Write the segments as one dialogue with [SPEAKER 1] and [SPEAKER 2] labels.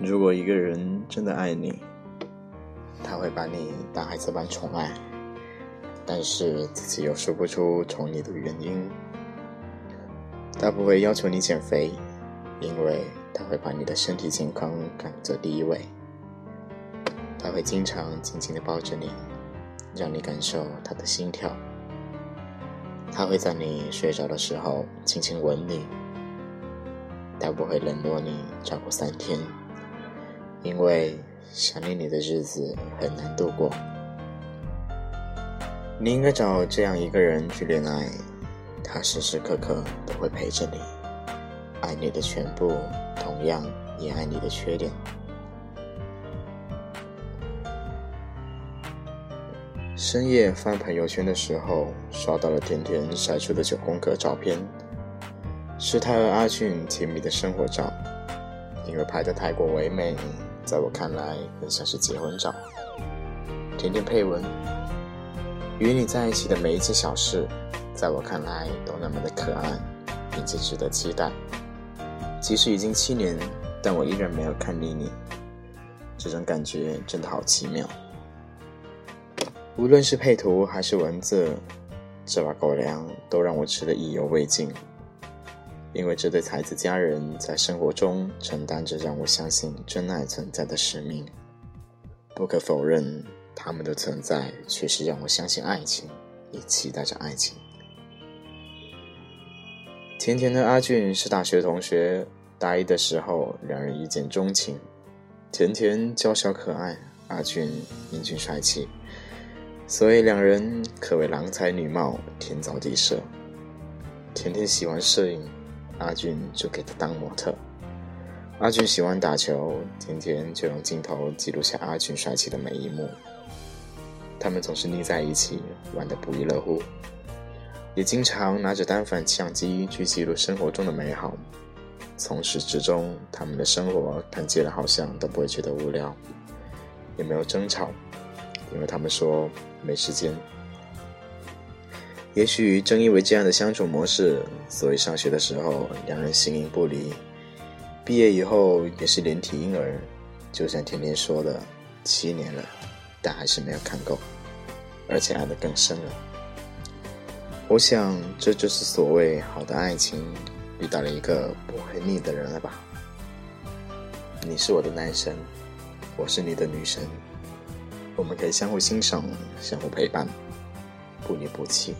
[SPEAKER 1] 如果一个人真的爱你，他会把你当孩子般宠爱，但是自己又说不出宠你的原因。他不会要求你减肥，因为他会把你的身体健康看作第一位。他会经常紧紧的抱着你，让你感受他的心跳。他会在你睡着的时候轻轻吻你。他不会冷落你超过三天，因为想念你的日子很难度过。你应该找这样一个人去恋爱，他时时刻刻都会陪着你，爱你的全部，同样也爱你的缺点。深夜翻朋友圈的时候，刷到了甜甜晒出的九宫格照片，是他和阿俊甜蜜的生活照。因为拍得太过唯美，在我看来更像是结婚照。甜甜配文：与你在一起的每一件小事，在我看来都那么的可爱，并且值得期待。即使已经七年，但我依然没有看腻你。这种感觉真的好奇妙。无论是配图还是文字，这把狗粮都让我吃得意犹未尽。因为这对才子佳人在生活中承担着让我相信真爱存在的使命。不可否认，他们的存在确实让我相信爱情，也期待着爱情。甜甜的阿俊是大学同学，大一的时候两人一见钟情。甜甜娇小可爱，阿俊英俊帅气。所以两人可谓郎才女貌，天造地设。甜甜喜欢摄影，阿俊就给他当模特。阿俊喜欢打球，天天就用镜头记录下阿俊帅气的每一幕。他们总是腻在一起，玩得不亦乐乎，也经常拿着单反相机去记录生活中的美好。从始至终，他们的生活看起来好像都不会觉得无聊，也没有争吵。因为他们说没时间，也许正因为这样的相处模式，所以上学的时候两人形影不离。毕业以后也是连体婴儿，就像甜甜说的，七年了，但还是没有看够，而且爱得更深了。我想这就是所谓好的爱情，遇到了一个不会腻的人了吧？你是我的男神，我是你的女神。我们可以相互欣赏，相互陪伴，不离不弃。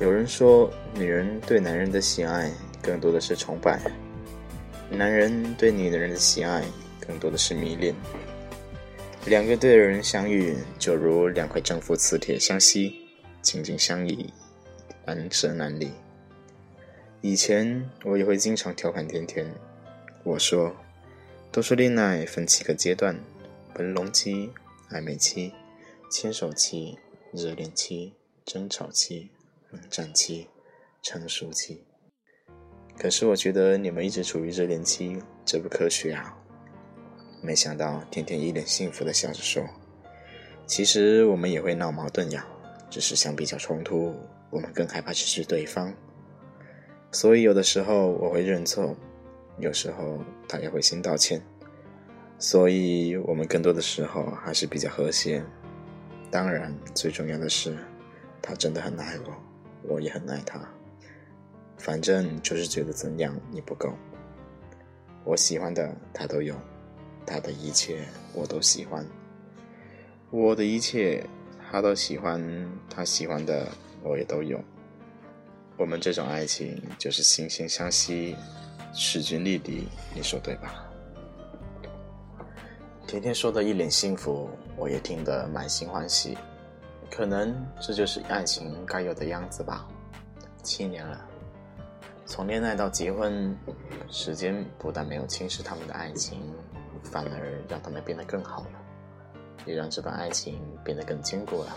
[SPEAKER 1] 有人说，女人对男人的喜爱更多的是崇拜，男人对女人的喜爱更多的是迷恋。两个对的人相遇，就如两块正负磁铁相吸，紧紧相依，难舍难离。以前我也会经常调侃甜甜。我说，都说恋爱分七个阶段：朦胧期、暧昧期、牵手期、热恋期、争吵期、冷战期、成熟期。可是我觉得你们一直处于热恋期，这不科学啊！没想到甜甜一脸幸福的笑着说：“其实我们也会闹矛盾呀，只是相比较冲突，我们更害怕失去对方。所以有的时候我会认错。”有时候他也会先道歉，所以我们更多的时候还是比较和谐。当然，最重要的是，他真的很爱我，我也很爱他。反正就是觉得怎样你不够，我喜欢的他都有，他的一切我都喜欢，我的一切他都喜欢，他喜欢的我也都有。我们这种爱情就是惺惺相惜。势均力敌，你说对吧？甜甜说的一脸幸福，我也听得满心欢喜。可能这就是爱情该有的样子吧。七年了，从恋爱到结婚，时间不但没有侵蚀他们的爱情，反而让他们变得更好了，也让这段爱情变得更坚固了。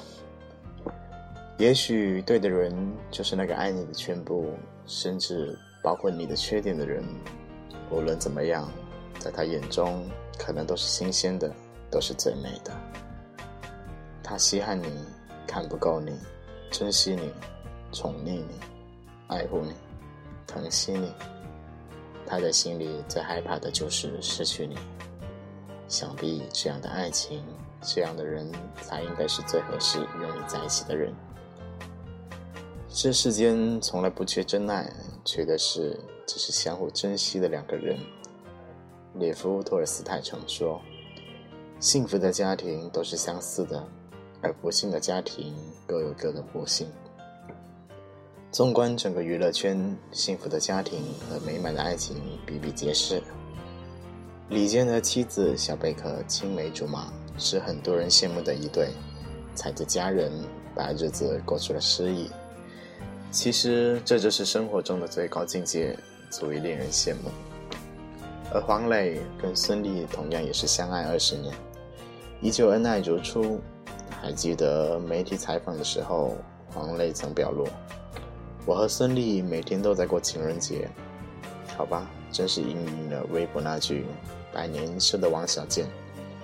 [SPEAKER 1] 也许对的人就是那个爱你的全部，甚至。包括你的缺点的人，无论怎么样，在他眼中可能都是新鲜的，都是最美的。他稀罕你，看不够你，珍惜你，宠溺你，爱护你、疼惜你。他的心里最害怕的就是失去你。想必这样的爱情，这样的人才应该是最合适与你在一起的人。这世间从来不缺真爱，缺的是只是相互珍惜的两个人。列夫·托尔斯泰曾说：“幸福的家庭都是相似的，而不幸的家庭各有各的不幸。”纵观整个娱乐圈，幸福的家庭和美满的爱情比比皆是。李健的妻子小贝壳青梅竹马，是很多人羡慕的一对，踩着家人把日子过出了诗意。其实这就是生活中的最高境界，足以令人羡慕。而黄磊跟孙俪同样也是相爱二十年，依旧恩爱如初。还记得媒体采访的时候，黄磊曾表露。我和孙俪每天都在过情人节，好吧，真是应验了微博那句“百年修的王小贱，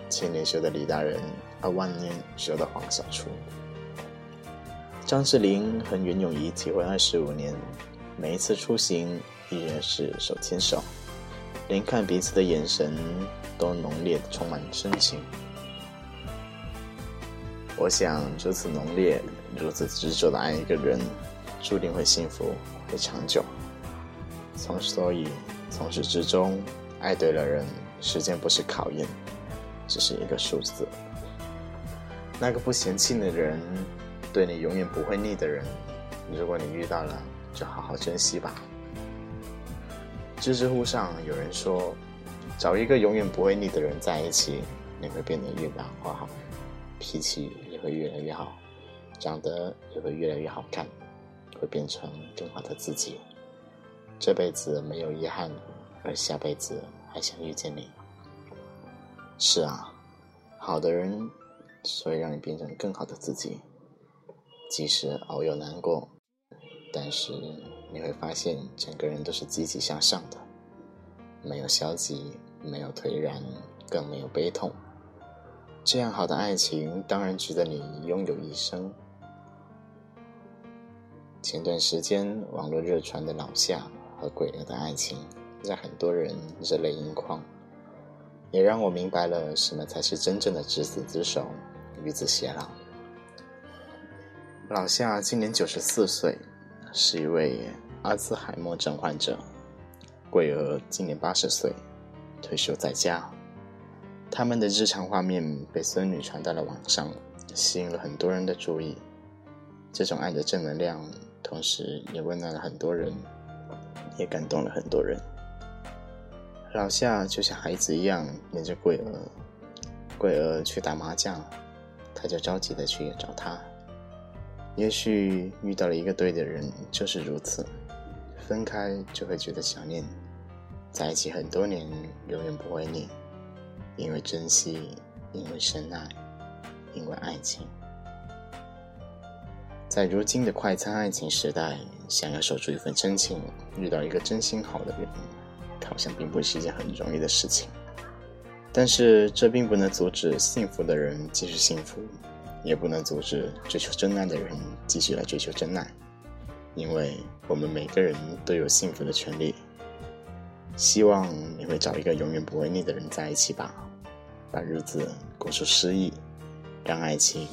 [SPEAKER 1] 千年修的李大人，而万年修的黄小厨”。张智霖和袁咏仪结婚二十五年，每一次出行依然是手牵手，连看彼此的眼神都浓烈的充满深情。我想，如此浓烈、如此执着的爱一个人。注定会幸福，会长久。从所以，从始至终，爱对了人，时间不是考验，只是一个数字。那个不嫌弃的人，对你永远不会腻的人，如果你遇到了，就好好珍惜吧。知知乎上有人说，找一个永远不会腻的人在一起，你会变得越来越好，脾气会越来越好，长得也会越来越好看。会变成更好的自己，这辈子没有遗憾，而下辈子还想遇见你。是啊，好的人，所以让你变成更好的自己。即使偶有难过，但是你会发现整个人都是积极向上的，没有消极，没有颓然，更没有悲痛。这样好的爱情，当然值得你拥有一生。前段时间网络热传的老夏和鬼儿的爱情，让很多人热泪盈眶，也让我明白了什么才是真正的执子之手，与子偕老。老夏今年九十四岁，是一位阿兹海默症患者；桂儿今年八十岁，退休在家。他们的日常画面被孙女传到了网上，吸引了很多人的注意。这种爱的正能量。同时也温暖了很多人，也感动了很多人。老夏就像孩子一样黏着桂娥，桂娥去打麻将，他就着急的去找他。也许遇到了一个对的人就是如此，分开就会觉得想念，在一起很多年永远不会腻，因为珍惜，因为深爱，因为爱情。在如今的快餐爱情时代，想要守住一份真情，遇到一个真心好的人，好像并不是一件很容易的事情。但是这并不能阻止幸福的人继续幸福，也不能阻止追求真爱的人继续来追求真爱，因为我们每个人都有幸福的权利。希望你会找一个永远不会腻的人在一起吧。把日子过出诗意让爱情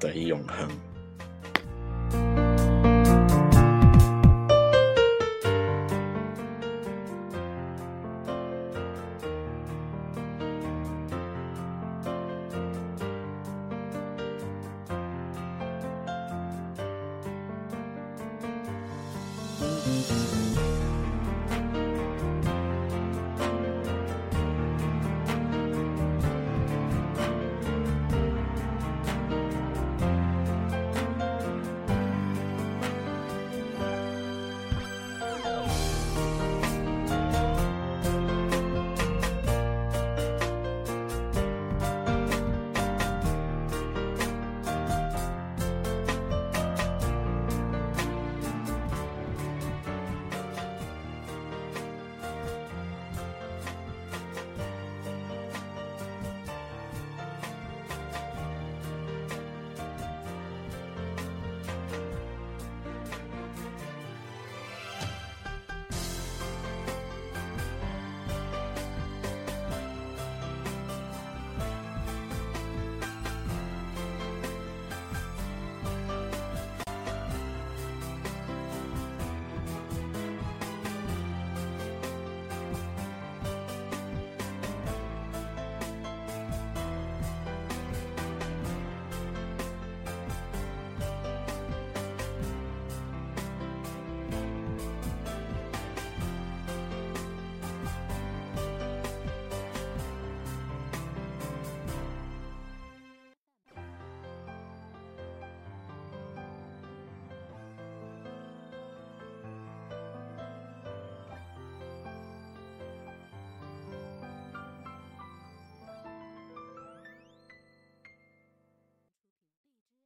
[SPEAKER 1] 得以永恒。